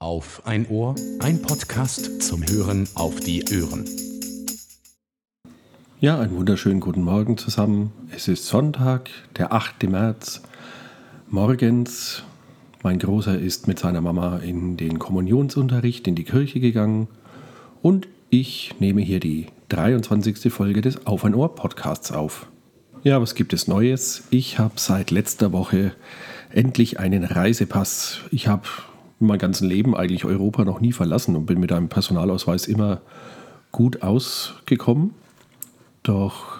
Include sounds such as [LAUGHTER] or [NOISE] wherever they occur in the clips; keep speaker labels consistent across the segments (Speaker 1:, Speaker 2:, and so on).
Speaker 1: Auf ein Ohr, ein Podcast zum Hören auf die Ohren.
Speaker 2: Ja, einen wunderschönen guten Morgen zusammen. Es ist Sonntag, der 8. März. Morgens, mein Großer ist mit seiner Mama in den Kommunionsunterricht in die Kirche gegangen und ich nehme hier die 23. Folge des Auf ein Ohr Podcasts auf. Ja, was gibt es Neues? Ich habe seit letzter Woche endlich einen Reisepass. Ich habe mein ganzes Leben eigentlich Europa noch nie verlassen und bin mit einem Personalausweis immer gut ausgekommen. Doch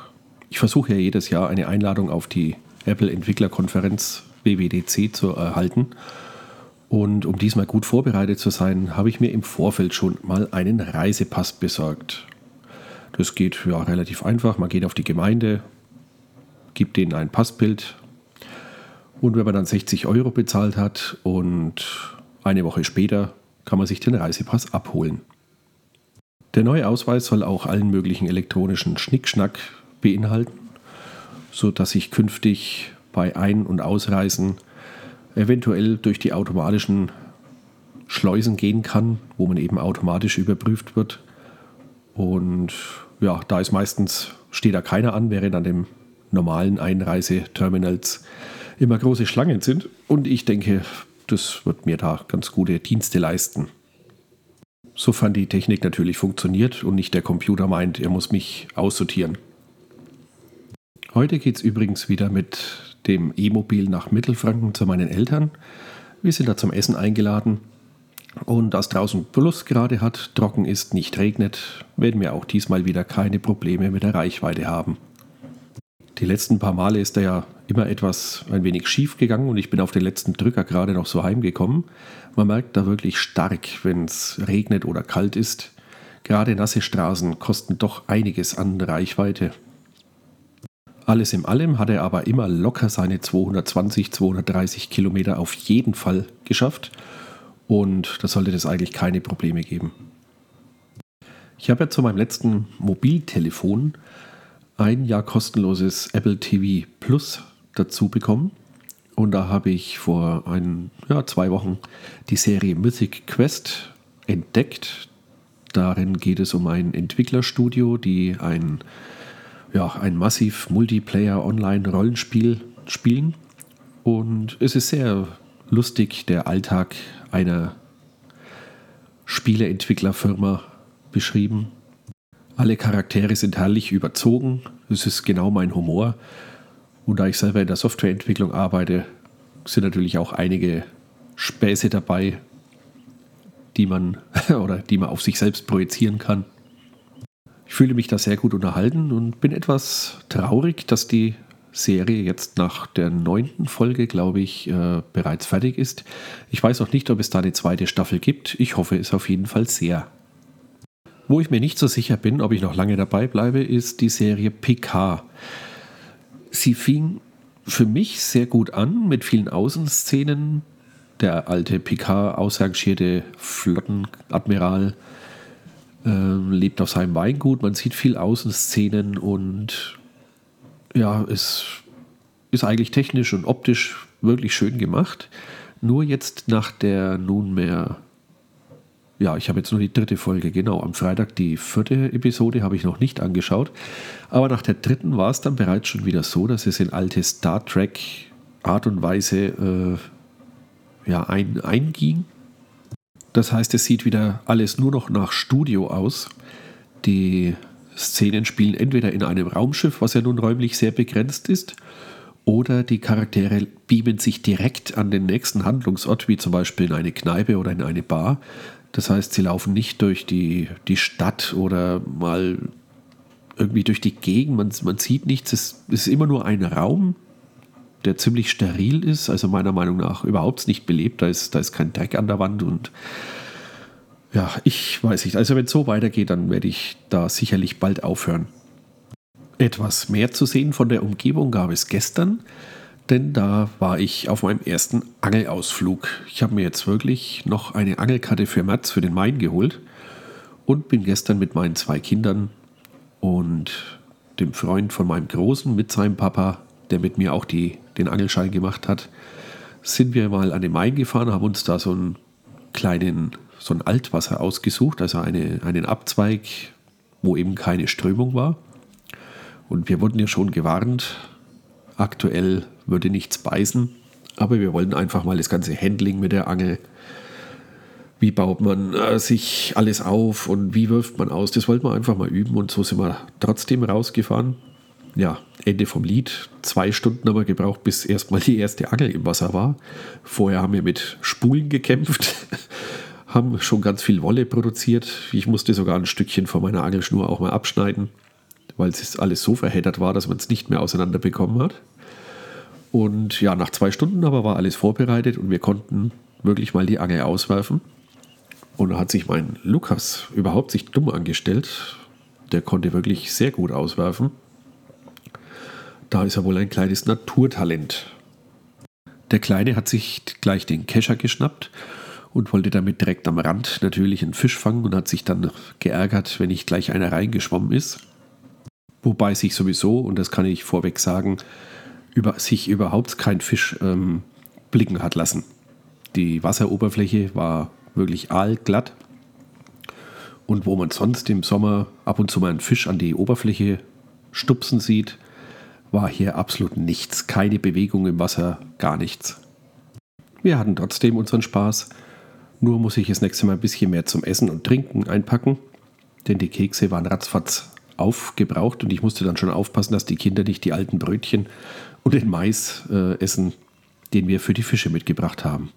Speaker 2: ich versuche ja jedes Jahr eine Einladung auf die Apple Entwicklerkonferenz WWDC zu erhalten. Und um diesmal gut vorbereitet zu sein, habe ich mir im Vorfeld schon mal einen Reisepass besorgt. Das geht ja relativ einfach. Man geht auf die Gemeinde, gibt denen ein Passbild und wenn man dann 60 Euro bezahlt hat und eine Woche später kann man sich den Reisepass abholen. Der neue Ausweis soll auch allen möglichen elektronischen Schnickschnack beinhalten, sodass ich künftig bei Ein- und Ausreisen eventuell durch die automatischen Schleusen gehen kann, wo man eben automatisch überprüft wird. Und ja, da ist meistens, steht da keiner an, während an den normalen Einreiseterminals immer große Schlangen sind. Und ich denke, das wird mir da ganz gute Dienste leisten. Sofern die Technik natürlich funktioniert und nicht der Computer meint, er muss mich aussortieren. Heute geht es übrigens wieder mit dem E-Mobil nach Mittelfranken zu meinen Eltern. Wir sind da zum Essen eingeladen. Und da es draußen Plus gerade hat, trocken ist, nicht regnet, werden wir auch diesmal wieder keine Probleme mit der Reichweite haben. Die letzten paar Male ist er ja immer etwas ein wenig schief gegangen und ich bin auf den letzten Drücker gerade noch so heimgekommen. Man merkt da wirklich stark, wenn es regnet oder kalt ist. Gerade nasse Straßen kosten doch einiges an Reichweite. Alles in allem hat er aber immer locker seine 220, 230 Kilometer auf jeden Fall geschafft und da sollte das eigentlich keine Probleme geben. Ich habe ja zu meinem letzten Mobiltelefon ein Jahr kostenloses Apple TV Plus dazu bekommen. Und da habe ich vor ein, ja, zwei Wochen die Serie Mythic Quest entdeckt. Darin geht es um ein Entwicklerstudio, die ein, ja, ein massiv Multiplayer-Online-Rollenspiel spielen. Und es ist sehr lustig, der Alltag einer Spieleentwicklerfirma beschrieben. Alle Charaktere sind herrlich überzogen. Das ist genau mein Humor. Und da ich selber in der Softwareentwicklung arbeite, sind natürlich auch einige Späße dabei, die man [LAUGHS] oder die man auf sich selbst projizieren kann. Ich fühle mich da sehr gut unterhalten und bin etwas traurig, dass die Serie jetzt nach der neunten Folge, glaube ich, äh, bereits fertig ist. Ich weiß noch nicht, ob es da eine zweite Staffel gibt. Ich hoffe es auf jeden Fall sehr. Wo ich mir nicht so sicher bin, ob ich noch lange dabei bleibe, ist die Serie PK. Sie fing für mich sehr gut an mit vielen Außenszenen. Der alte PK, ausrangierte Flottenadmiral, äh, lebt auf seinem Weingut. Man sieht viel Außenszenen und ja, es ist eigentlich technisch und optisch wirklich schön gemacht. Nur jetzt nach der nunmehr ja, ich habe jetzt nur die dritte Folge, genau. Am Freitag die vierte Episode habe ich noch nicht angeschaut. Aber nach der dritten war es dann bereits schon wieder so, dass es in alte Star Trek Art und Weise äh, ja, ein, einging. Das heißt, es sieht wieder alles nur noch nach Studio aus. Die Szenen spielen entweder in einem Raumschiff, was ja nun räumlich sehr begrenzt ist, oder die Charaktere beamen sich direkt an den nächsten Handlungsort, wie zum Beispiel in eine Kneipe oder in eine Bar. Das heißt, sie laufen nicht durch die, die Stadt oder mal irgendwie durch die Gegend. Man, man sieht nichts. Es ist immer nur ein Raum, der ziemlich steril ist. Also meiner Meinung nach überhaupt nicht belebt. Da ist, da ist kein Dreck an der Wand und ja, ich weiß nicht. Also wenn es so weitergeht, dann werde ich da sicherlich bald aufhören. Etwas mehr zu sehen von der Umgebung gab es gestern denn da war ich auf meinem ersten Angelausflug. Ich habe mir jetzt wirklich noch eine Angelkarte für März für den Main geholt und bin gestern mit meinen zwei Kindern und dem Freund von meinem Großen mit seinem Papa, der mit mir auch die, den Angelschein gemacht hat, sind wir mal an den Main gefahren, haben uns da so ein kleinen, so ein Altwasser ausgesucht, also eine, einen Abzweig, wo eben keine Strömung war. Und wir wurden ja schon gewarnt, aktuell würde nichts beißen, aber wir wollten einfach mal das ganze Handling mit der Angel wie baut man äh, sich alles auf und wie wirft man aus. Das wollten wir einfach mal üben und so sind wir trotzdem rausgefahren. Ja, Ende vom Lied. Zwei Stunden haben wir gebraucht, bis erstmal die erste Angel im Wasser war. Vorher haben wir mit Spulen gekämpft, [LAUGHS] haben schon ganz viel Wolle produziert. Ich musste sogar ein Stückchen von meiner Angelschnur auch mal abschneiden, weil es alles so verheddert war, dass man es nicht mehr auseinander bekommen hat. Und ja, nach zwei Stunden aber war alles vorbereitet und wir konnten wirklich mal die Angel auswerfen. Und da hat sich mein Lukas überhaupt sich dumm angestellt. Der konnte wirklich sehr gut auswerfen. Da ist er wohl ein kleines Naturtalent. Der Kleine hat sich gleich den Kescher geschnappt und wollte damit direkt am Rand natürlich einen Fisch fangen und hat sich dann geärgert, wenn nicht gleich einer reingeschwommen ist. Wobei sich sowieso, und das kann ich vorweg sagen, über, sich überhaupt kein Fisch ähm, blicken hat lassen. Die Wasseroberfläche war wirklich aalglatt. Und wo man sonst im Sommer ab und zu mal einen Fisch an die Oberfläche stupsen sieht, war hier absolut nichts. Keine Bewegung im Wasser, gar nichts. Wir hatten trotzdem unseren Spaß. Nur muss ich das nächste Mal ein bisschen mehr zum Essen und Trinken einpacken, denn die Kekse waren ratzfatz aufgebraucht und ich musste dann schon aufpassen, dass die Kinder nicht die alten Brötchen und den Mais äh, essen, den wir für die Fische mitgebracht haben.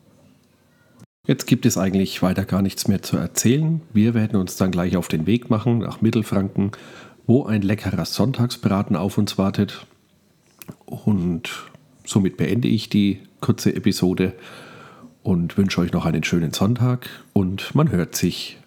Speaker 2: Jetzt gibt es eigentlich weiter gar nichts mehr zu erzählen. Wir werden uns dann gleich auf den Weg machen nach Mittelfranken, wo ein leckerer Sonntagsbraten auf uns wartet. Und somit beende ich die kurze Episode und wünsche euch noch einen schönen Sonntag und man hört sich.